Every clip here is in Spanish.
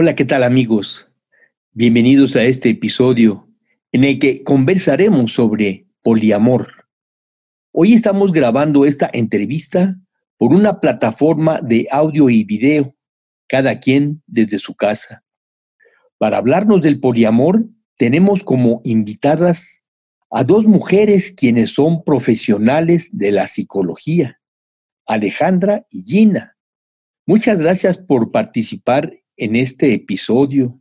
Hola, ¿qué tal amigos? Bienvenidos a este episodio en el que conversaremos sobre poliamor. Hoy estamos grabando esta entrevista por una plataforma de audio y video, cada quien desde su casa. Para hablarnos del poliamor, tenemos como invitadas a dos mujeres quienes son profesionales de la psicología, Alejandra y Gina. Muchas gracias por participar en este episodio.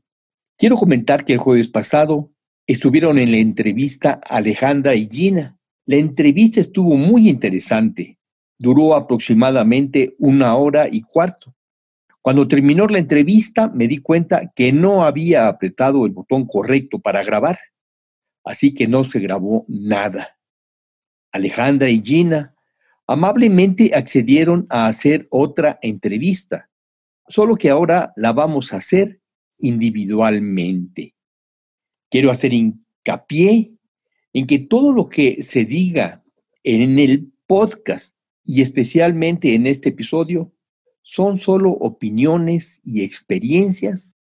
Quiero comentar que el jueves pasado estuvieron en la entrevista Alejandra y Gina. La entrevista estuvo muy interesante. Duró aproximadamente una hora y cuarto. Cuando terminó la entrevista me di cuenta que no había apretado el botón correcto para grabar, así que no se grabó nada. Alejandra y Gina amablemente accedieron a hacer otra entrevista solo que ahora la vamos a hacer individualmente. Quiero hacer hincapié en que todo lo que se diga en el podcast y especialmente en este episodio son solo opiniones y experiencias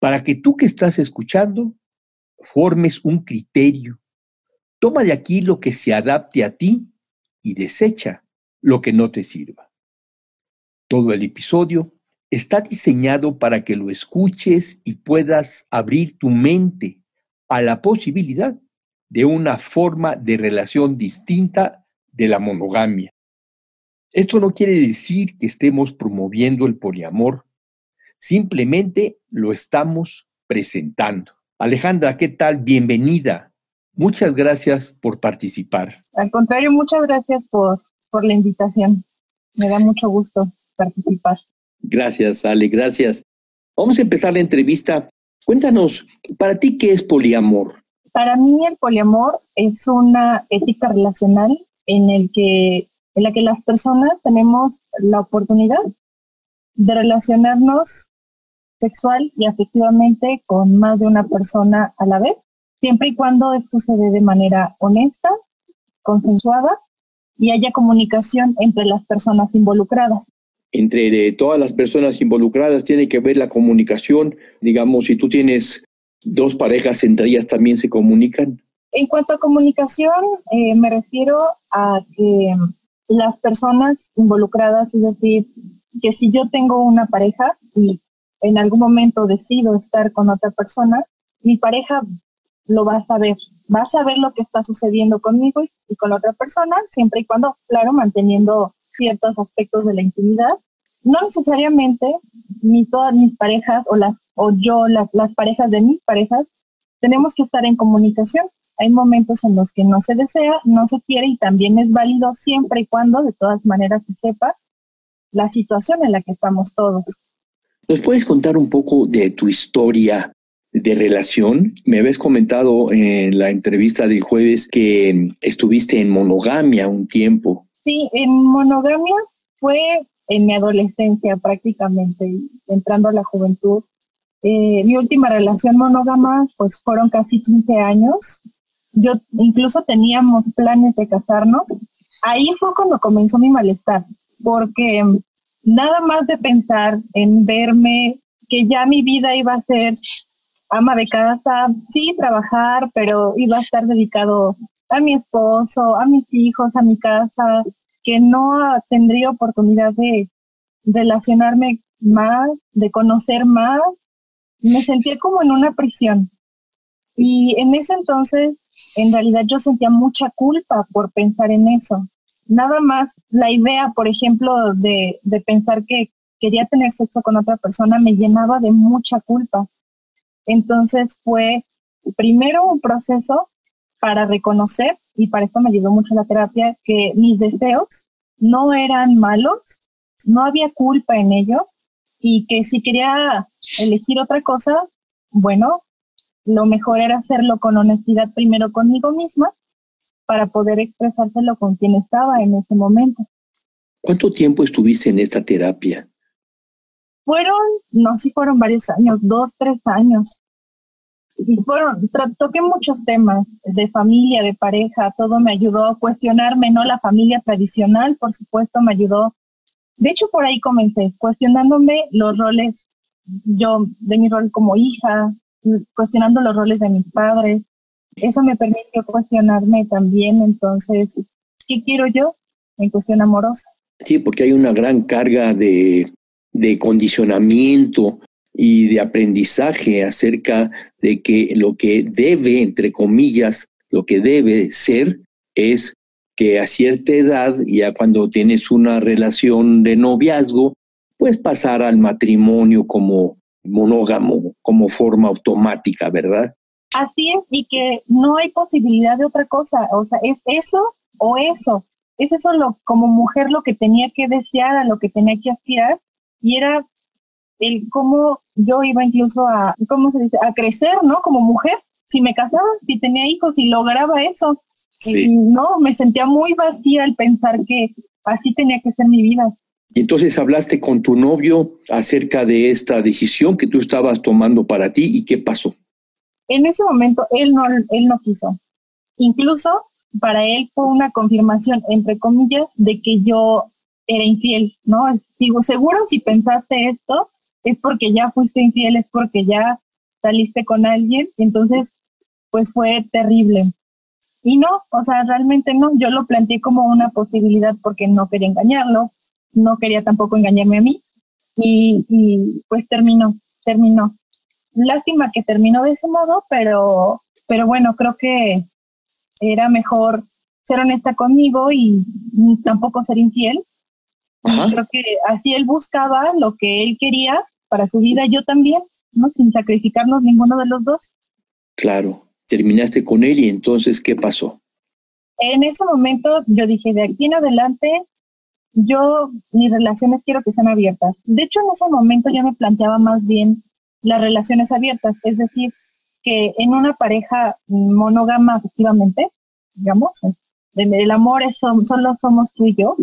para que tú que estás escuchando formes un criterio. Toma de aquí lo que se adapte a ti y desecha lo que no te sirva. Todo el episodio está diseñado para que lo escuches y puedas abrir tu mente a la posibilidad de una forma de relación distinta de la monogamia. Esto no quiere decir que estemos promoviendo el poliamor, simplemente lo estamos presentando. Alejandra, ¿qué tal? Bienvenida. Muchas gracias por participar. Al contrario, muchas gracias por, por la invitación. Me da mucho gusto participar. Gracias, Ale, gracias. Vamos a empezar la entrevista. Cuéntanos, ¿para ti qué es poliamor? Para mí el poliamor es una ética relacional en, el que, en la que las personas tenemos la oportunidad de relacionarnos sexual y afectivamente con más de una persona a la vez, siempre y cuando esto se dé de manera honesta, consensuada y haya comunicación entre las personas involucradas entre todas las personas involucradas tiene que ver la comunicación. Digamos, si tú tienes dos parejas, entre ellas también se comunican. En cuanto a comunicación, eh, me refiero a que las personas involucradas, es decir, que si yo tengo una pareja y en algún momento decido estar con otra persona, mi pareja lo va a saber, va a saber lo que está sucediendo conmigo y, y con la otra persona, siempre y cuando, claro, manteniendo ciertos aspectos de la intimidad. No necesariamente ni todas mis parejas o, las, o yo, las, las parejas de mis parejas, tenemos que estar en comunicación. Hay momentos en los que no se desea, no se quiere y también es válido siempre y cuando de todas maneras se sepa la situación en la que estamos todos. ¿Nos puedes contar un poco de tu historia de relación? Me habías comentado en la entrevista del jueves que estuviste en monogamia un tiempo. Sí, en monogamia fue en mi adolescencia prácticamente, entrando a la juventud. Eh, mi última relación monógama pues fueron casi 15 años. Yo incluso teníamos planes de casarnos. Ahí fue cuando comenzó mi malestar, porque nada más de pensar en verme, que ya mi vida iba a ser ama de casa, sí, trabajar, pero iba a estar dedicado a mi esposo, a mis hijos, a mi casa, que no tendría oportunidad de relacionarme más, de conocer más. Me sentía como en una prisión. Y en ese entonces, en realidad yo sentía mucha culpa por pensar en eso. Nada más la idea, por ejemplo, de, de pensar que quería tener sexo con otra persona me llenaba de mucha culpa. Entonces fue primero un proceso para reconocer, y para esto me ayudó mucho la terapia, que mis deseos no eran malos, no había culpa en ello y que si quería elegir otra cosa, bueno, lo mejor era hacerlo con honestidad primero conmigo misma para poder expresárselo con quien estaba en ese momento. ¿Cuánto tiempo estuviste en esta terapia? Fueron, no, sí fueron varios años, dos, tres años. Y fueron, toqué muchos temas de familia, de pareja, todo me ayudó a cuestionarme, ¿no? La familia tradicional, por supuesto, me ayudó. De hecho, por ahí comencé, cuestionándome los roles, yo, de mi rol como hija, cuestionando los roles de mis padres. Eso me permitió cuestionarme también, entonces, ¿qué quiero yo en cuestión amorosa? Sí, porque hay una gran carga de, de condicionamiento y de aprendizaje acerca de que lo que debe, entre comillas, lo que debe ser es que a cierta edad, ya cuando tienes una relación de noviazgo, pues pasar al matrimonio como monógamo, como forma automática, ¿verdad? Así es, y que no hay posibilidad de otra cosa, o sea, es eso o eso es eso lo, como mujer lo que tenía que desear, a lo que tenía que aspirar, y era el cómo yo iba incluso a, ¿cómo se dice?, a crecer, ¿no? Como mujer, si me casaba, si tenía hijos, si lograba eso. Y no, me sentía muy vacía al pensar que así tenía que ser mi vida. Y entonces hablaste con tu novio acerca de esta decisión que tú estabas tomando para ti y qué pasó. En ese momento él no, él no quiso. Incluso para él fue una confirmación, entre comillas, de que yo era infiel, ¿no? Digo, seguro si pensaste esto, es porque ya fuiste infiel, es porque ya saliste con alguien, entonces, pues fue terrible. Y no, o sea, realmente no, yo lo planteé como una posibilidad porque no quería engañarlo, no quería tampoco engañarme a mí, y, pues terminó, terminó. Lástima que terminó de ese modo, pero, pero bueno, creo que era mejor ser honesta conmigo y tampoco ser infiel. Creo que así él buscaba lo que él quería para su vida, yo también, ¿no? Sin sacrificarnos ninguno de los dos. Claro, terminaste con él y entonces, ¿qué pasó? En ese momento yo dije, de aquí en adelante, yo mis relaciones quiero que sean abiertas. De hecho, en ese momento yo me planteaba más bien las relaciones abiertas, es decir, que en una pareja monógama, efectivamente, digamos, el amor es, solo somos tú y yo,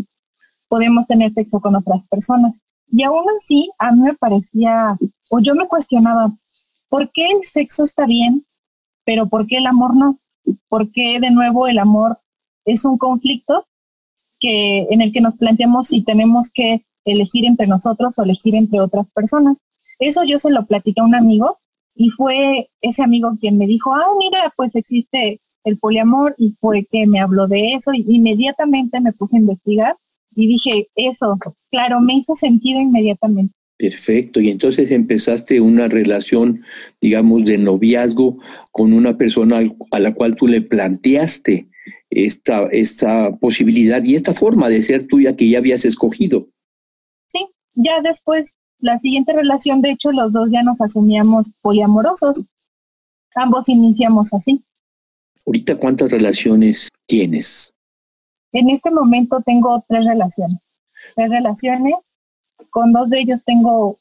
podemos tener sexo con otras personas. Y aún así, a mí me parecía, o yo me cuestionaba, ¿por qué el sexo está bien, pero por qué el amor no? ¿Por qué de nuevo el amor es un conflicto que, en el que nos planteamos si tenemos que elegir entre nosotros o elegir entre otras personas? Eso yo se lo platicé a un amigo y fue ese amigo quien me dijo, ah, mira, pues existe el poliamor y fue que me habló de eso y inmediatamente me puse a investigar y dije, eso, claro, me hizo sentido inmediatamente. Perfecto, y entonces empezaste una relación, digamos, de noviazgo con una persona a la cual tú le planteaste esta, esta posibilidad y esta forma de ser tuya que ya habías escogido. Sí, ya después la siguiente relación, de hecho, los dos ya nos asumíamos poliamorosos. Ambos iniciamos así. Ahorita, ¿cuántas relaciones tienes? En este momento tengo tres relaciones. Tres relaciones. Con dos de ellos tengo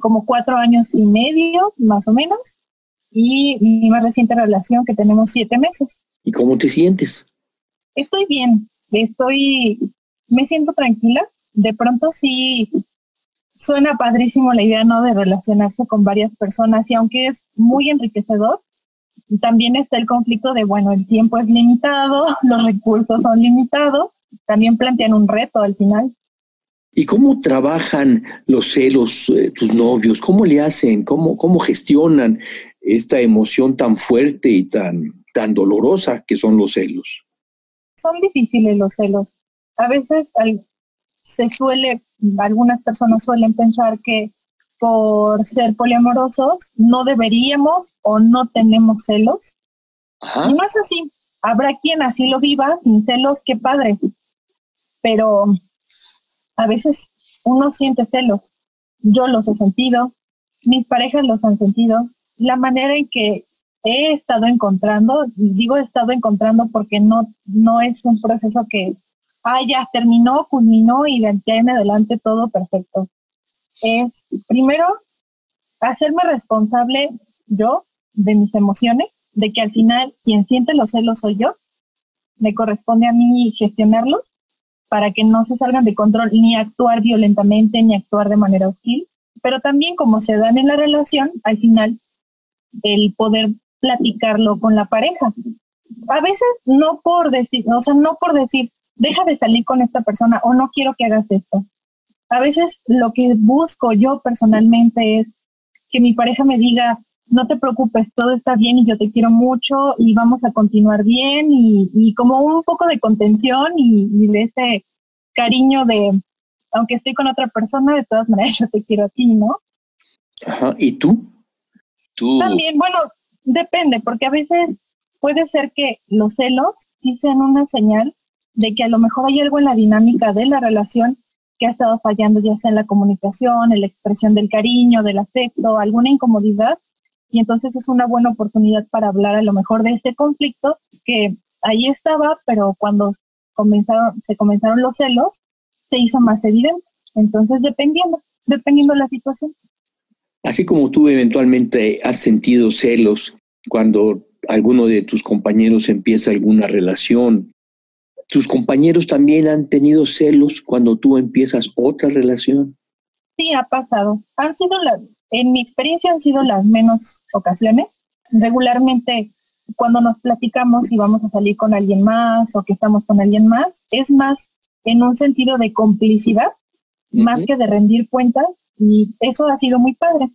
como cuatro años y medio, más o menos. Y mi más reciente relación que tenemos siete meses. ¿Y cómo te sientes? Estoy bien. Estoy, me siento tranquila. De pronto sí suena padrísimo la idea, ¿no? De relacionarse con varias personas y aunque es muy enriquecedor, también está el conflicto de, bueno, el tiempo es limitado, los recursos son limitados, también plantean un reto al final. ¿Y cómo trabajan los celos eh, tus novios? ¿Cómo le hacen? ¿Cómo, ¿Cómo gestionan esta emoción tan fuerte y tan, tan dolorosa que son los celos? Son difíciles los celos. A veces se suele algunas personas suelen pensar que por ser poliamorosos no deberíamos o no tenemos celos. no es así. Habrá quien así lo viva sin celos, qué padre. Pero a veces uno siente celos. Yo los he sentido, mis parejas los han sentido. La manera en que he estado encontrando, digo he estado encontrando porque no, no es un proceso que ah, ya terminó, culminó y de adelante todo perfecto. Es primero hacerme responsable yo de mis emociones, de que al final quien siente los celos soy yo, me corresponde a mí gestionarlos para que no se salgan de control ni actuar violentamente ni actuar de manera hostil, pero también como se dan en la relación, al final el poder platicarlo con la pareja. A veces no por decir, o sea, no por decir, deja de salir con esta persona o no quiero que hagas esto. A veces lo que busco yo personalmente es que mi pareja me diga, no te preocupes, todo está bien y yo te quiero mucho y vamos a continuar bien y, como un poco de contención y, de ese cariño de, aunque estoy con otra persona, de todas maneras yo te quiero a ti, ¿no? Ajá, ¿y tú? ¿Tú? También, bueno, depende, porque a veces puede ser que los celos sí sean una señal de que a lo mejor hay algo en la dinámica de la relación que ha estado fallando, ya sea en la comunicación, en la expresión del cariño, del afecto, alguna incomodidad, y entonces es una buena oportunidad para hablar a lo mejor de este conflicto que ahí estaba, pero cuando comenzaron, se comenzaron los celos, se hizo más evidente. Entonces, dependiendo, dependiendo de la situación. Así como tú eventualmente has sentido celos cuando alguno de tus compañeros empieza alguna relación, tus compañeros también han tenido celos cuando tú empiezas otra relación. Sí, ha pasado. Han sido las, en mi experiencia han sido las menos ocasiones. Regularmente cuando nos platicamos y vamos a salir con alguien más o que estamos con alguien más, es más en un sentido de complicidad, más que de rendir cuentas, y eso ha sido muy padre.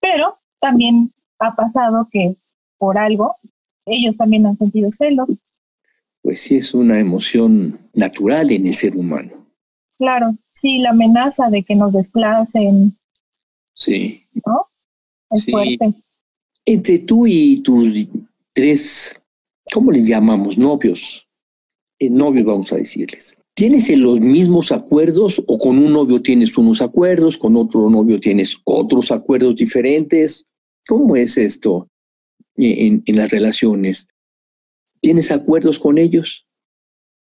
Pero también ha pasado que por algo ellos también han sentido celos. Pues sí, es una emoción natural en el ser humano. Claro, sí, la amenaza de que nos desplacen, Sí. ¿No? Es fuerte. Entre tú y tus tres, ¿cómo les llamamos? Novios. Eh, novios, vamos a decirles. ¿Tienes los mismos acuerdos o con un novio tienes unos acuerdos, con otro novio tienes otros acuerdos diferentes? ¿Cómo es esto en, en las relaciones? ¿Tienes acuerdos con ellos?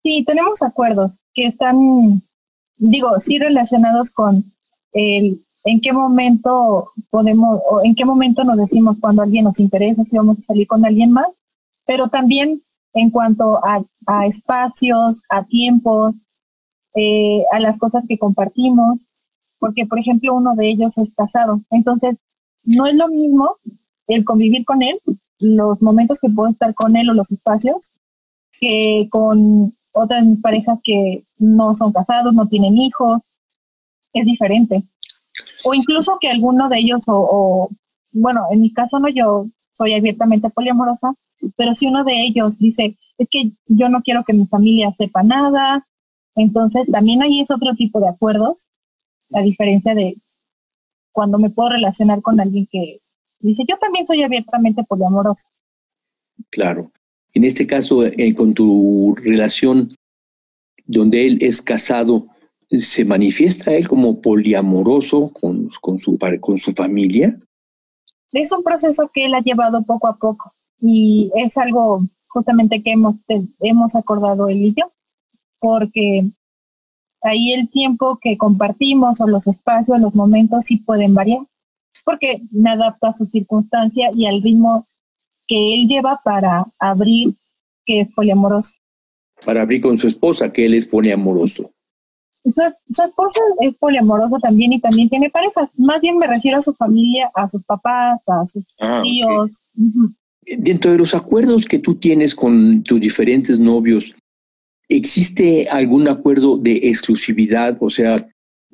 Sí, tenemos acuerdos que están, digo, sí relacionados con el en qué momento podemos, o en qué momento nos decimos cuando alguien nos interesa, si vamos a salir con alguien más, pero también en cuanto a, espacios, a tiempos, eh, a las cosas que compartimos, porque por ejemplo uno de ellos es casado, entonces no es lo mismo el convivir con él, los momentos que puedo estar con él o los espacios, que con otras parejas que no son casados, no tienen hijos, es diferente. O incluso que alguno de ellos, o, bueno, en mi caso no, yo soy abiertamente poliamorosa, pero si uno de ellos dice, es que yo no quiero que mi familia sepa nada, entonces también ahí es otro tipo de acuerdos, la diferencia de cuando me puedo relacionar con alguien que dice, yo también soy abiertamente poliamorosa. Claro. En este caso, eh, con tu relación donde él es casado, ¿Se manifiesta él como poliamoroso con, con, su, con su familia? Es un proceso que él ha llevado poco a poco y es algo justamente que hemos, hemos acordado él y yo, porque ahí el tiempo que compartimos o los espacios, los momentos sí pueden variar, porque me adapto a su circunstancia y al ritmo que él lleva para abrir que es poliamoroso. Para abrir con su esposa, que él es poliamoroso. Su, esposa es poliamorosa también y también tiene parejas. Más bien me refiero a su familia, a sus papás, a sus ah, tíos. Dentro de los acuerdos que tú tienes con tus diferentes novios, ¿existe algún acuerdo de exclusividad? O sea,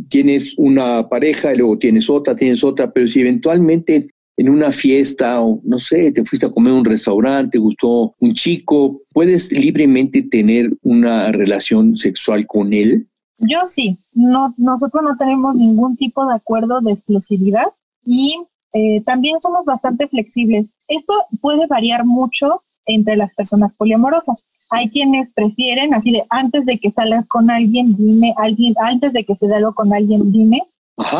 tienes una pareja, y luego tienes otra, tienes otra, pero si eventualmente en una fiesta o no sé, te fuiste a comer a un restaurante, te gustó un chico, ¿puedes libremente tener una relación sexual con él? Yo sí, no, nosotros no tenemos ningún tipo de acuerdo de exclusividad y eh, también somos bastante flexibles. Esto puede variar mucho entre las personas poliamorosas. Hay quienes prefieren, así de antes de que salgas con alguien, dime, alguien, antes de que se dé algo con alguien, dime.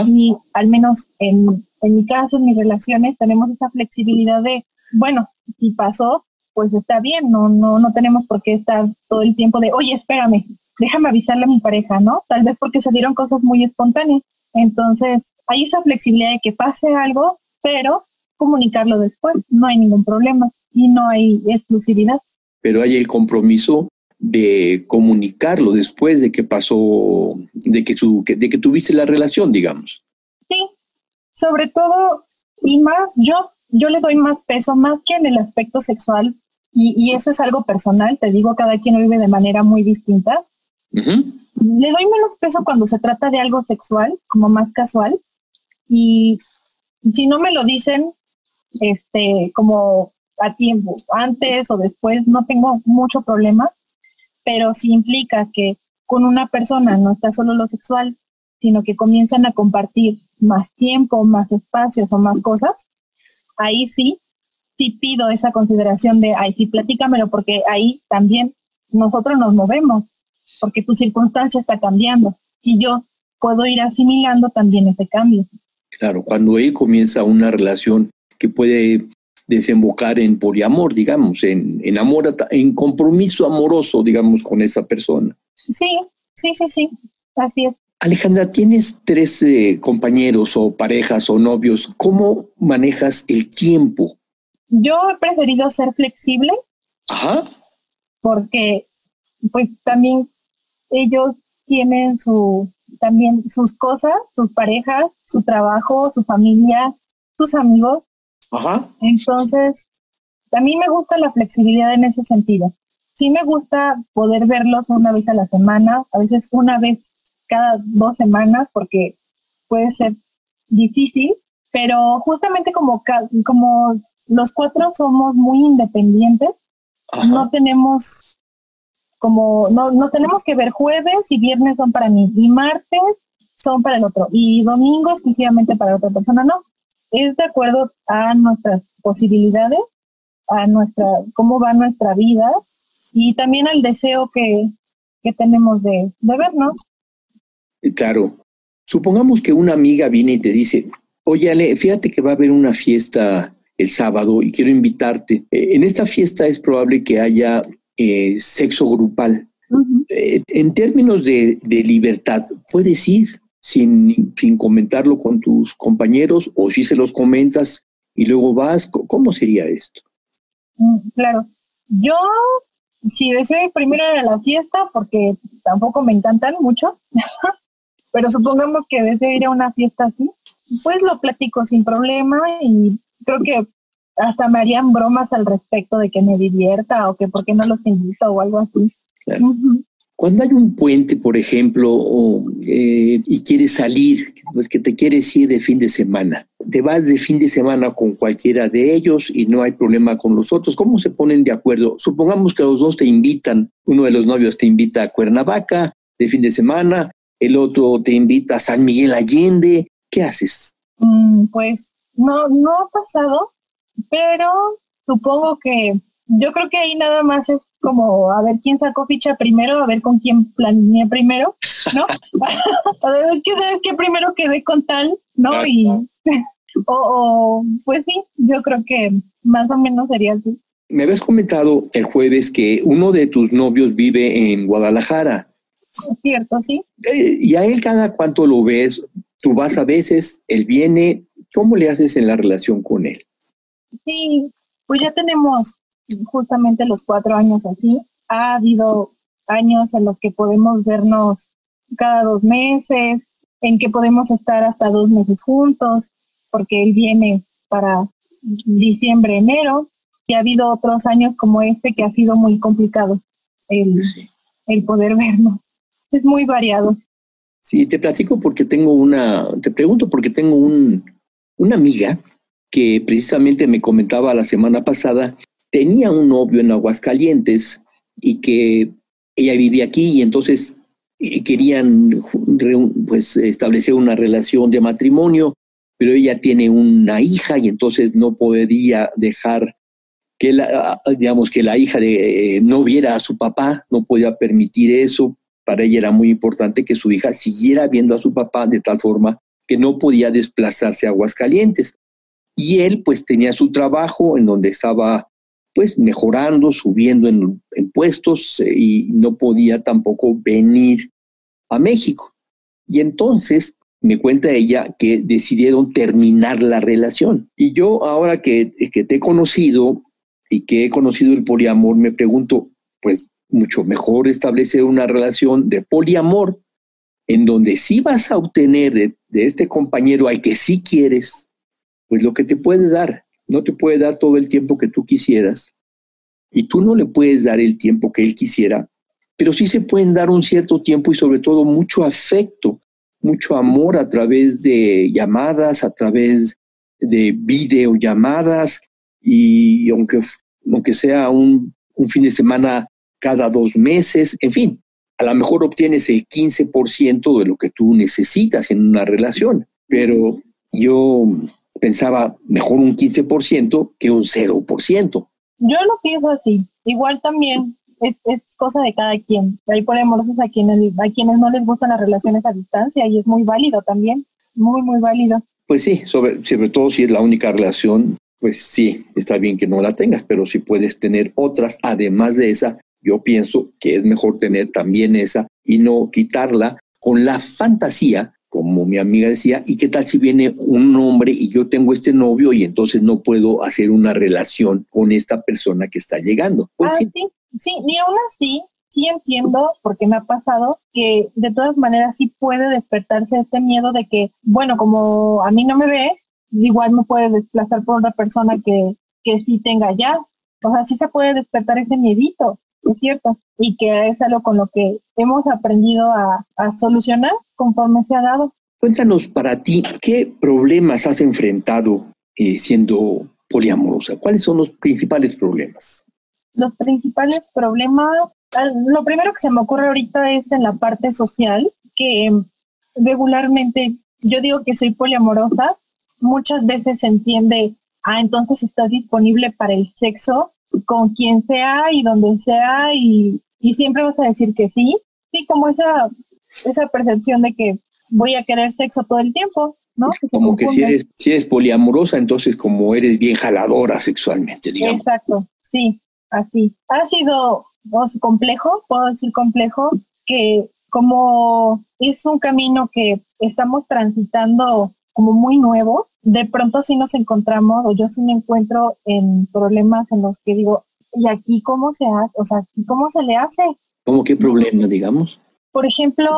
Y al menos en, en mi caso, en mis relaciones, tenemos esa flexibilidad de, bueno, si pasó, pues está bien, no, no, no tenemos por qué estar todo el tiempo de, oye, espérame, déjame avisarle a mi pareja, ¿no? Tal vez porque se dieron cosas muy espontáneas. Entonces, hay esa flexibilidad de que pase algo, pero comunicarlo después, no hay ningún problema y no hay exclusividad. Pero hay el compromiso de comunicarlo después de que pasó, de que, su, de que tuviste la relación, digamos. Sí, sobre todo, y más, yo, yo le doy más peso, más que en el aspecto sexual, y, eso es algo personal, te digo, cada quien lo vive de manera muy distinta. Le doy menos peso cuando se trata de algo sexual, como más casual, y si no me lo dicen, este, como a tiempo, antes o después, no tengo mucho problema, pero si implica que con una persona no está solo lo sexual, sino que comienzan a compartir más tiempo, más espacios o más cosas, ahí sí, sí pido esa consideración de, ay, sí, platícamelo, porque ahí también nosotros nos movemos, porque tu circunstancia está cambiando y yo puedo ir asimilando también ese cambio. Claro, cuando él comienza una relación que puede desembocar en poliamor, digamos, en, en amor, en compromiso amoroso, digamos, con esa persona. Sí, sí, sí, sí, así es. Alejandra, tienes tres eh, compañeros o parejas o novios. ¿Cómo manejas el tiempo? Yo he preferido ser flexible. Ajá. Porque, pues, también ellos tienen su, también sus cosas, sus parejas, su trabajo, su familia, sus amigos. Ajá. Entonces, a mí me gusta la flexibilidad en ese sentido. Sí me gusta poder verlos una vez a la semana, a veces una vez cada dos semanas, porque puede ser difícil, pero justamente como, como los cuatro somos muy independientes, no tenemos como, no, no tenemos que ver jueves y viernes son para mí, y martes son para el otro, y domingo exclusivamente para otra persona, no es de acuerdo a nuestras posibilidades, a nuestra, cómo va nuestra vida y también al deseo que, tenemos de, de vernos. Claro. Supongamos que una amiga viene y te dice, oye Ale, fíjate que va a haber una fiesta el sábado y quiero invitarte. Eh, en esta fiesta es probable que haya eh, sexo grupal. Eh, en términos de, de, libertad, ¿puedes ir? Sin, sin comentarlo con tus compañeros o si se los comentas y luego vas? ¿Cómo sería esto? Mm, claro, yo si deseo ir primero a la fiesta, porque tampoco me encantan mucho, pero supongamos que deseo ir a una fiesta así, pues lo platico sin problema y creo que hasta me harían bromas al respecto de que me divierta o que por qué no los invito o algo así. Cuando hay un puente, por ejemplo, eh, y quieres salir, pues que te quieres ir de fin de semana, te vas de fin de semana con cualquiera de ellos y no hay problema con los otros, ¿cómo se ponen de acuerdo? Supongamos que los dos te invitan, uno de los novios te invita a Cuernavaca de fin de semana, el otro te invita a San Miguel Allende, ¿qué haces? Mm, pues no, no ha pasado, pero supongo que yo creo que ahí nada más es como a ver quién sacó ficha primero, a ver con quién planeé primero, ¿no? a ver qué sabes que primero quedé con tal, ¿no? Y o, pues sí, yo creo que más o menos sería así. Me habías comentado el jueves que uno de tus novios vive en Guadalajara. Es cierto, sí. Eh, ¿Y a él cada cuánto lo ves? Tú vas a veces, él viene. ¿Cómo le haces en la relación con él? Sí, pues ya tenemos justamente los cuatro años así. Ha habido años en los que podemos vernos cada dos meses, en que podemos estar hasta dos meses juntos, porque él viene para diciembre, enero, y ha habido otros años como este que ha sido muy complicado el, el poder vernos. Es muy variado. Sí, te platico porque tengo una, te pregunto porque tengo un, una amiga que precisamente me comentaba la semana pasada tenía un novio en Aguascalientes y que ella vivía aquí y entonces querían pues establecer una relación de matrimonio, pero ella tiene una hija y entonces no podía dejar que la, digamos que la hija de, eh, no viera a su papá, no podía permitir eso. Para ella era muy importante que su hija siguiera viendo a su papá de tal forma que no podía desplazarse a Aguascalientes. Y él pues tenía su trabajo en donde estaba pues mejorando, subiendo en, puestos eh, y no podía tampoco venir a México. Y entonces me cuenta ella que decidieron terminar la relación. Y yo ahora que, que te he conocido y que he conocido el poliamor, me pregunto, pues mucho mejor establecer una relación de poliamor en donde sí vas a obtener de, este compañero al que sí quieres, pues lo que te puede dar. No te puede dar todo el tiempo que tú quisieras y tú no le puedes dar el tiempo que él quisiera, pero sí se pueden dar un cierto tiempo y sobre todo mucho afecto, mucho amor a través de llamadas, a través de videollamadas y aunque, aunque sea un, un fin de semana cada dos meses, en fin, a lo mejor obtienes el 15% de lo que tú necesitas en una relación, pero yo pensaba mejor un 15% que un 0%. Yo lo pienso así. Igual también es, cosa de cada quien. Hay por amorosos a quienes, a quienes no les gustan las relaciones a distancia y es muy válido también. Muy, muy válido. Pues sí, sobre, sobre todo si es la única relación, pues sí, está bien que no la tengas, pero si puedes tener otras además de esa, yo pienso que es mejor tener también esa y no quitarla con la fantasía, como mi amiga decía, ¿y qué tal si viene un hombre y yo tengo este novio y entonces no puedo hacer una relación con esta persona que está llegando? Pues ah, sí. sí, sí, y aún así, sí entiendo, porque me ha pasado, que de todas maneras sí puede despertarse este miedo de que, bueno, como a mí no me ve, igual me puede desplazar por una persona que, que sí tenga ya. O sea, sí se puede despertar ese miedito es cierto, y que es algo con lo que hemos aprendido a, solucionar conforme se ha dado. Cuéntanos para ti, ¿qué problemas has enfrentado eh, siendo poliamorosa? ¿Cuáles son los principales problemas? Los principales problemas, lo primero que se me ocurre ahorita es en la parte social, que regularmente yo digo que soy poliamorosa, muchas veces se entiende, ah, entonces estás disponible para el sexo, con quien sea y donde sea y, siempre vas a decir que sí. Sí, como esa, esa percepción de que voy a querer sexo todo el tiempo, ¿no? como que si eres, si eres poliamorosa, entonces como eres bien jaladora sexualmente, digamos. Exacto, sí, así. Ha sido complejo, puedo decir complejo, que como es un camino que estamos transitando como muy nuevo, de pronto sí nos encontramos, o yo sí me encuentro en problemas en los que digo, ¿y aquí cómo se hace? O sea, ¿aquí cómo se le hace? ¿Cómo qué problema, digamos? Por ejemplo,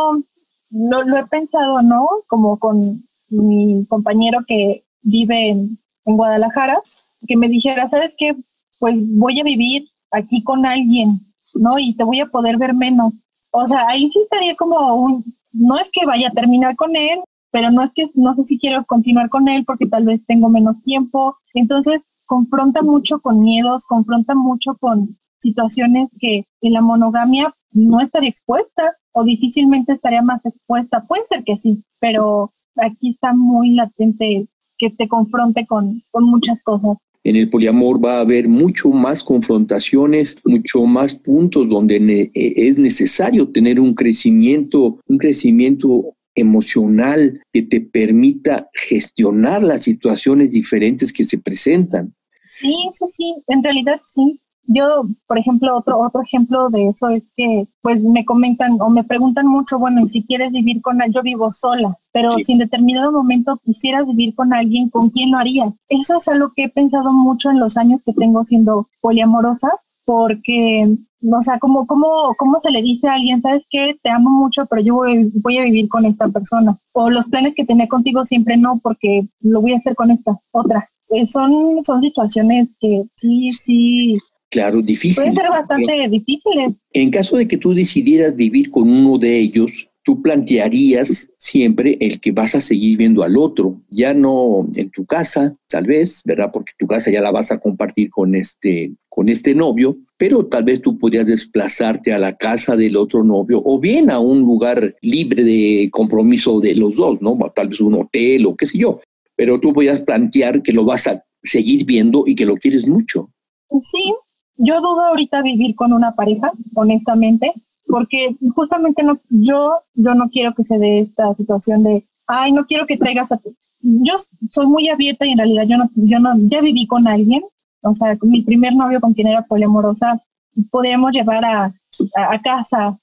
lo, he pensado, ¿no? Como con mi compañero que vive en, en Guadalajara, que me dijera, ¿sabes qué? Pues voy a vivir aquí con alguien, ¿no? Y te voy a poder ver menos. O sea, ahí sí estaría como un, no es que vaya a terminar con él, pero no es que no sé si quiero continuar con él porque tal vez tengo menos tiempo. Entonces, confronta mucho con miedos, confronta mucho con situaciones que en la monogamia no estaría expuesta o difícilmente estaría más expuesta. Puede ser que sí, pero aquí está muy latente que te confronte con, con muchas cosas. En el poliamor va a haber mucho más confrontaciones, mucho más puntos donde es necesario tener un crecimiento, un crecimiento emocional que te permita gestionar las situaciones diferentes que se presentan. Sí, sí, sí, en realidad sí. Yo, por ejemplo, otro otro ejemplo de eso es que, pues, me comentan o me preguntan mucho, bueno, y si quieres vivir con alguien, yo vivo sola, pero si en determinado momento quisieras vivir con alguien, ¿con quién lo harías? Eso es algo que he pensado mucho en los años que tengo siendo poliamorosa, porque, o sea, ¿cómo, cómo, cómo se le dice a alguien, sabes qué, te amo mucho, pero yo voy, voy a vivir con esta persona? O los planes que tenía contigo siempre no, porque lo voy a hacer con esta otra. Eh, son, son situaciones que sí, sí. Claro, difíciles. Pueden ser bastante difíciles. En caso de que tú decidieras vivir con uno de ellos, tú plantearías siempre el que vas a seguir viendo al otro, ya no en tu casa, tal vez, ¿verdad? Porque tu casa ya la vas a compartir con este, con este novio, pero tal vez tú podrías desplazarte a la casa del otro novio o bien a un lugar libre de compromiso de los dos, ¿no? Tal vez un hotel o qué sé yo, pero tú podrías plantear que lo vas a seguir viendo y que lo quieres mucho. Sí, yo dudo ahorita vivir con una pareja, honestamente, porque justamente no, yo, yo no quiero que se dé esta situación de, ay, no quiero que traigas a tu... Yo soy muy abierta y en realidad yo no, yo no, ya viví con alguien O sea, mi primer novio con quien era poliamorosa, podíamos llevar a, a, casa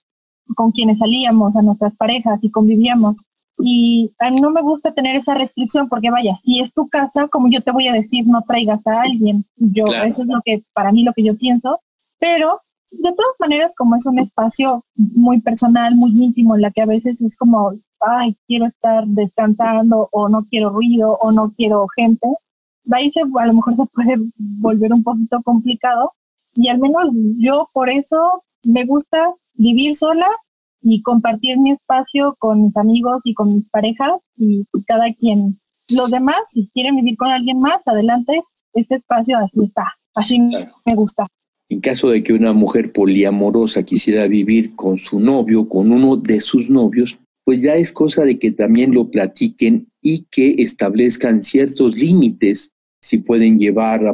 con quienes salíamos, a nuestras parejas y convivíamos. Y a mí no me gusta tener esa restricción porque vaya, si es tu casa, como yo te voy a decir, no traigas a alguien. Yo, eso es lo que, para mí, lo que yo pienso. Pero de todas maneras, como es un espacio muy personal, muy íntimo, en la que a veces es como, ay, quiero estar descansando o no quiero ruido o no quiero gente, ahí se, a lo mejor se puede volver un poquito complicado. Y al menos yo por eso me gusta vivir sola y compartir mi espacio con mis amigos y con mis parejas y cada quien. Los demás, si quieren vivir con alguien más, adelante, este espacio así está, así me gusta. En caso de que una mujer poliamorosa quisiera vivir con su novio, con uno de sus novios, pues ya es cosa de que también lo platiquen y que establezcan ciertos límites, si pueden llevar a,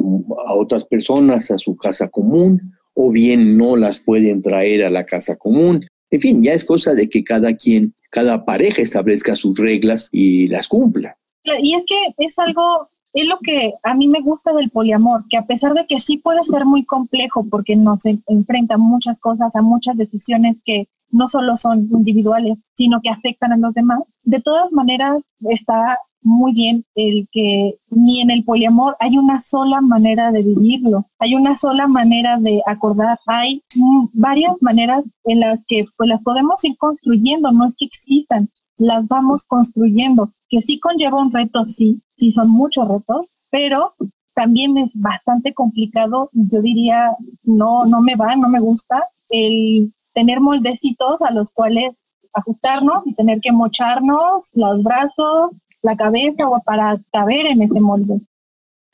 otras personas a su casa común o bien no las pueden traer a la casa común. En fin, ya es cosa de que cada quien, cada pareja establezca sus reglas y las cumpla. Y es que es algo es lo que a mí me gusta del poliamor, que a pesar de que sí puede ser muy complejo porque nos enfrenta muchas cosas, a muchas decisiones que no solo son individuales, sino que afectan a los demás, de todas maneras está muy bien el que ni en el poliamor hay una sola manera de vivirlo, hay una sola manera de acordar, hay varias maneras en las que pues las podemos ir construyendo, no es que existan, las vamos construyendo, que sí conlleva un reto, sí, sí son muchos retos, pero también es bastante complicado, yo diría, no, no me va, no me gusta el tener moldecitos a los cuales ajustarnos y tener que mocharnos los brazos, la cabeza o para caber en ese molde.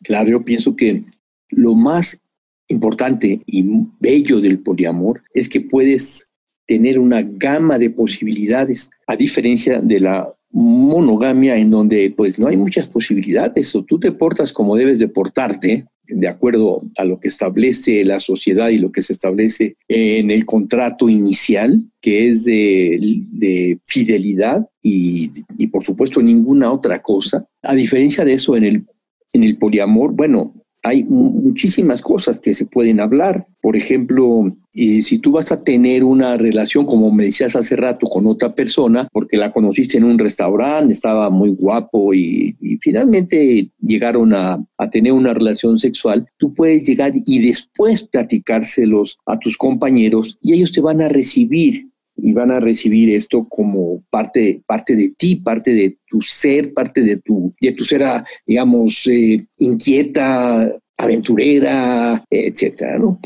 Claro, yo pienso que lo más importante y bello del poliamor es que puedes tener una gama de posibilidades, a diferencia de la monogamia en donde pues no hay muchas posibilidades o tú te portas como debes de portarte de acuerdo a lo que establece la sociedad y lo que se establece en el contrato inicial, que es de, fidelidad y, y, por supuesto ninguna otra cosa. A diferencia de eso, en el, en el poliamor, bueno, hay muchísimas cosas que se pueden hablar. Por ejemplo, si tú vas a tener una relación, como me decías hace rato, con otra persona, porque la conociste en un restaurante, estaba muy guapo y, finalmente llegaron a, a, tener una relación sexual, tú puedes llegar y después platicárselos a tus compañeros y ellos te van a recibir y van a recibir esto como parte, parte de ti, parte de tu ser, parte de tu, de tu ser, ah, digamos, eh, inquieta, aventurera, etcétera, ¿no?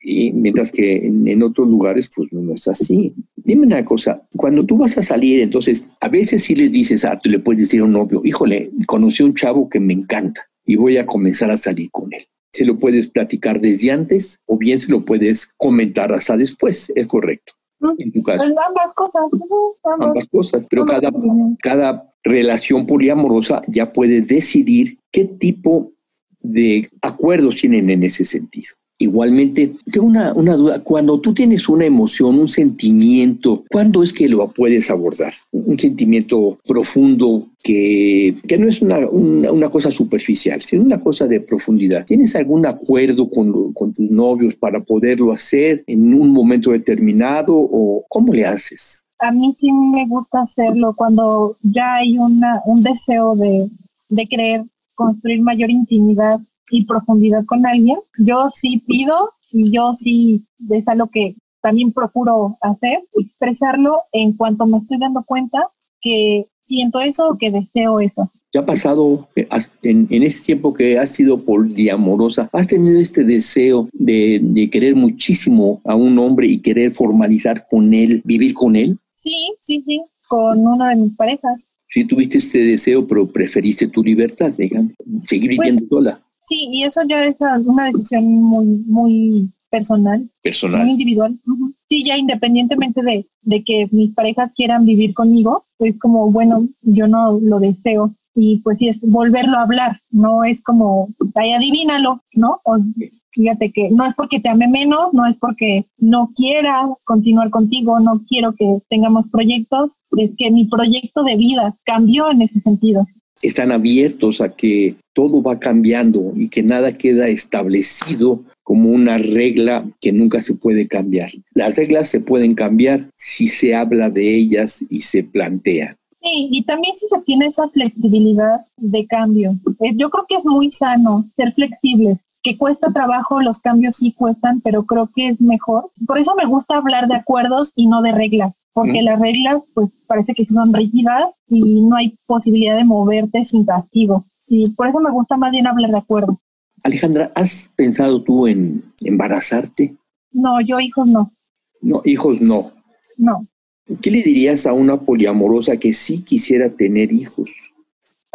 Y mientras que en, otros lugares, pues no, es así. Dime una cosa, cuando tú vas a salir, entonces, a veces sí les dices, ah, tú le puedes decir a un novio, híjole, conocí a un chavo que me encanta y voy a comenzar a salir con él. Se lo puedes platicar desde antes o bien se lo puedes comentar hasta después, es correcto en tu caso. Ambas cosas. Ambas, cosas, pero cada, cada relación poliamorosa ya puede decidir qué tipo de acuerdos tienen en ese sentido. Igualmente, tengo una, una, duda. Cuando tú tienes una emoción, un sentimiento, ¿cuándo es que lo puedes abordar? Un sentimiento profundo que, que no es una, una, cosa superficial, sino una cosa de profundidad. ¿Tienes algún acuerdo con, con tus novios para poderlo hacer en un momento determinado o cómo le haces? A mí sí me gusta hacerlo cuando ya hay una, un deseo de, de querer construir mayor intimidad y profundidad con alguien, yo sí pido y yo sí es algo que también procuro hacer, expresarlo en cuanto me estoy dando cuenta que siento eso o que deseo eso. ¿Ya ha pasado eh, en, en este tiempo que has sido poliamorosa? ¿Has tenido este deseo de, de, querer muchísimo a un hombre y querer formalizar con él, vivir con él? Sí, sí, sí, con una de mis parejas. Sí, tuviste este deseo, pero preferiste tu libertad, digamos, seguir viviendo sola. Sí, y eso ya es una decisión muy, muy personal. Personal. Muy individual. Sí, ya independientemente de, de que mis parejas quieran vivir conmigo, pues como, bueno, yo no lo deseo. Y pues sí, es volverlo a hablar, no es como, ay, adivínalo, ¿no? O, fíjate que no es porque te ame menos, no es porque no quiera continuar contigo, no quiero que tengamos proyectos, es que mi proyecto de vida cambió en ese sentido están abiertos a que todo va cambiando y que nada queda establecido como una regla que nunca se puede cambiar. Las reglas se pueden cambiar si se habla de ellas y se plantea. Sí, y también si se tiene esa flexibilidad de cambio. Eh, yo creo que es muy sano ser flexible, que cuesta trabajo, los cambios sí cuestan, pero creo que es mejor. Por eso me gusta hablar de acuerdos y no de reglas, porque las reglas pues parece que son rígidas y no hay posibilidad de moverte sin castigo. Y por eso me gusta más bien hablar de acuerdos. Alejandra, ¿has pensado tú en embarazarte? No, yo hijos no. No, hijos no. No. ¿Qué le dirías a una poliamorosa que sí quisiera tener hijos?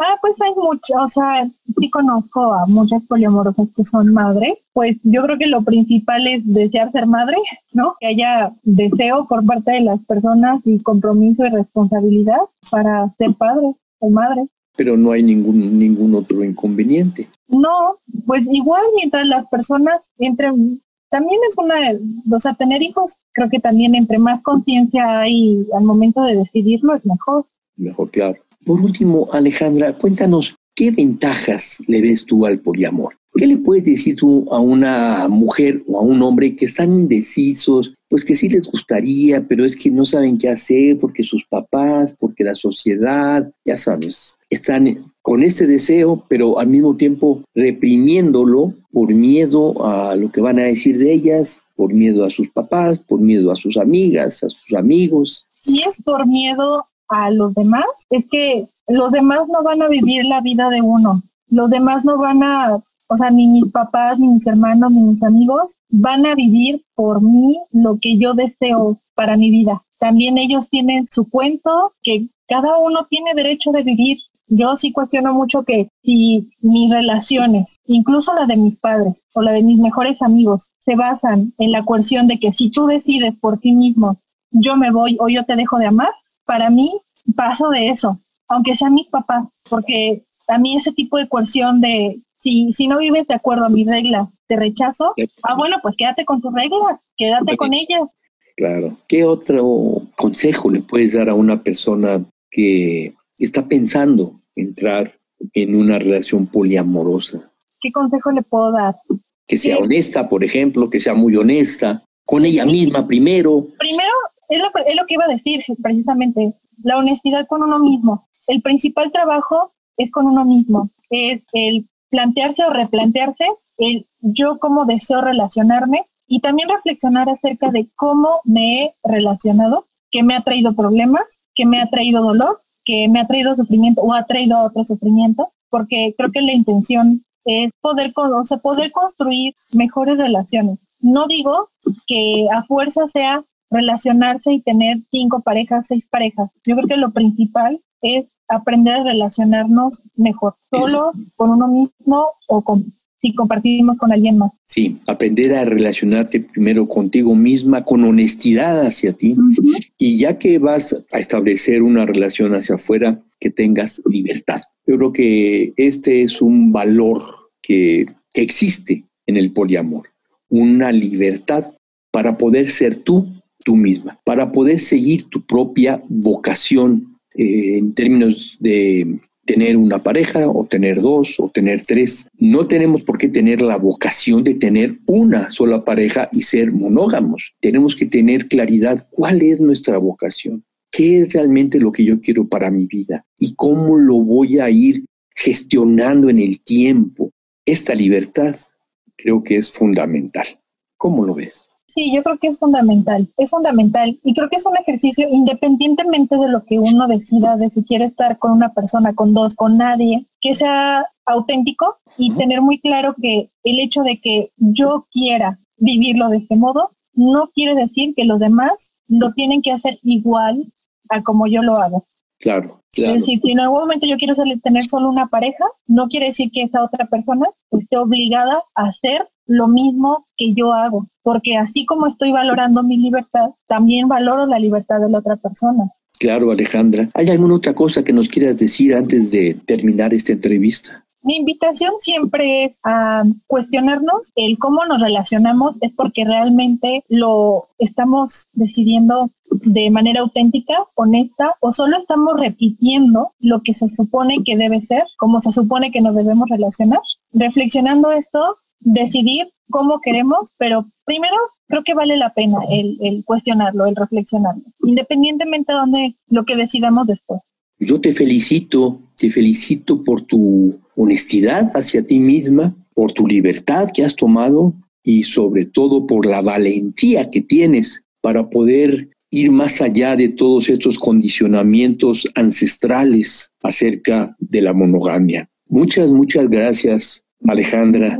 Ah, pues hay mucho, o sea, sí conozco a muchas poliamorosas que son madres. Pues yo creo que lo principal es desear ser madre, ¿no? Que haya deseo por parte de las personas y compromiso y responsabilidad para ser padre o madre. Pero no hay ningún, ningún otro inconveniente. No, pues igual mientras las personas entren, también es una, o sea, tener hijos, creo que también entre más conciencia hay al momento de decidirlo es mejor. Mejor, claro. Por último, Alejandra, cuéntanos, ¿qué ventajas le ves tú al poliamor? ¿Qué le puedes decir tú a una mujer o a un hombre que están indecisos, pues que sí les gustaría, pero es que no saben qué hacer porque sus papás, porque la sociedad, ya sabes, están con este deseo, pero al mismo tiempo reprimiéndolo por miedo a lo que van a decir de ellas, por miedo a sus papás, por miedo a sus amigas, a sus amigos. Y es por miedo a los demás es que los demás no van a vivir la vida de uno. Los demás no van a, o sea, ni mis papás, ni mis hermanos, ni mis amigos van a vivir por mí lo que yo deseo para mi vida. También ellos tienen su cuento que cada uno tiene derecho de vivir. Yo sí cuestiono mucho que si mis relaciones, incluso la de mis padres o la de mis mejores amigos, se basan en la coerción de que si tú decides por ti mismo, yo me voy o yo te dejo de amar, para mí paso de eso, aunque sean mis papás, porque a mí ese tipo de coerción de si, si no vives de acuerdo a mi regla, te rechazo, ah, bueno, pues quédate con tus reglas, quédate con ellas. Claro. ¿Qué otro consejo le puedes dar a una persona que está pensando entrar en una relación poliamorosa? ¿Qué consejo le puedo dar? Que sea honesta, por ejemplo, que sea muy honesta, con ella misma primero. Primero, es lo, es lo que iba a decir precisamente, la honestidad con uno mismo. El principal trabajo es con uno mismo, es el plantearse o replantearse el yo cómo deseo relacionarme y también reflexionar acerca de cómo me he relacionado, que me ha traído problemas, que me ha traído dolor, que me ha traído sufrimiento o ha traído otro sufrimiento, porque creo que la intención es poder, o sea, poder construir mejores relaciones. No digo que a fuerza sea relacionarse y tener cinco parejas, seis parejas. Yo creo que lo principal es aprender a relacionarnos mejor, solo con uno mismo o con si compartimos con alguien más. Sí, aprender a relacionarte primero contigo misma, con honestidad hacia ti, y ya que vas a establecer una relación hacia afuera, que tengas libertad. Yo creo que este es un valor que, que existe en el poliamor, una libertad para poder ser tú tú misma, para poder seguir tu propia vocación eh, en términos de tener una pareja o tener dos o tener tres. No tenemos por qué tener la vocación de tener una sola pareja y ser monógamos. Tenemos que tener claridad cuál es nuestra vocación, qué es realmente lo que yo quiero para mi vida y cómo lo voy a ir gestionando en el tiempo. Esta libertad creo que es fundamental. ¿Cómo lo ves? Sí, yo creo que es fundamental, es fundamental y creo que es un ejercicio independientemente de lo que uno decida, de si quiere estar con una persona, con dos, con nadie, que sea auténtico y tener muy claro que el hecho de que yo quiera vivirlo de este modo no quiere decir que los demás lo tienen que hacer igual a como yo lo hago. Claro. Es decir, si en algún momento yo quiero tener solo una pareja, no quiere decir que esa otra persona esté obligada a hacer lo mismo que yo hago, porque así como estoy valorando mi libertad, también valoro la libertad de la otra persona. Claro, Alejandra. ¿Hay alguna otra cosa que nos quieras decir antes de terminar esta entrevista? Mi invitación siempre es a cuestionarnos el cómo nos relacionamos, es porque realmente lo estamos decidiendo de manera auténtica, honesta, o solo estamos repitiendo lo que se supone que debe ser, como se supone que nos debemos relacionar. Reflexionando esto, decidir cómo queremos, pero primero creo que vale la pena el, cuestionarlo, el reflexionarlo, independientemente de lo que decidamos después. Yo te felicito, te felicito por tu honestidad hacia ti misma, por tu libertad que has tomado y sobre todo por la valentía que tienes para poder ir más allá de todos estos condicionamientos ancestrales acerca de la monogamia. Muchas, muchas gracias Alejandra,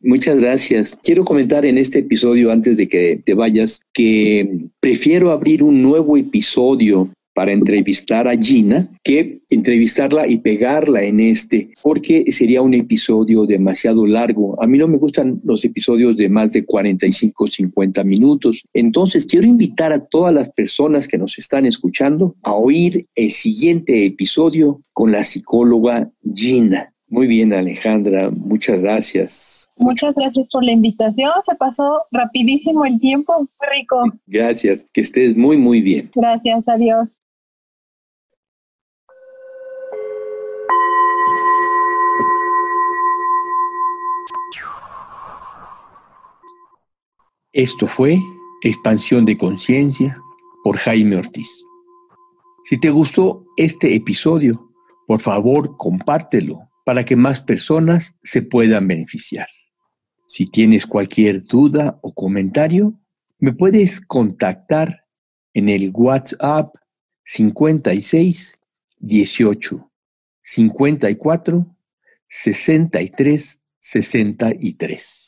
muchas gracias. Quiero comentar en este episodio, antes de que te vayas, que prefiero abrir un nuevo episodio para entrevistar a Gina que entrevistarla y pegarla en este, porque sería un episodio demasiado largo. A mí no me gustan los episodios de más de 45, 50 minutos. Entonces, quiero invitar a todas las personas que nos están escuchando a oír el siguiente episodio con la psicóloga Gina. Muy bien, Alejandra, muchas gracias. Muchas gracias por la invitación. Se pasó rapidísimo el tiempo. Rico. Gracias, que estés muy, muy bien. Gracias, adiós. Esto fue Expansión de Conciencia por Jaime Ortiz. Si te gustó este episodio, por favor compártelo para que más personas se puedan beneficiar. Si tienes cualquier duda o comentario, me puedes contactar en el WhatsApp 56 18 54 63 63.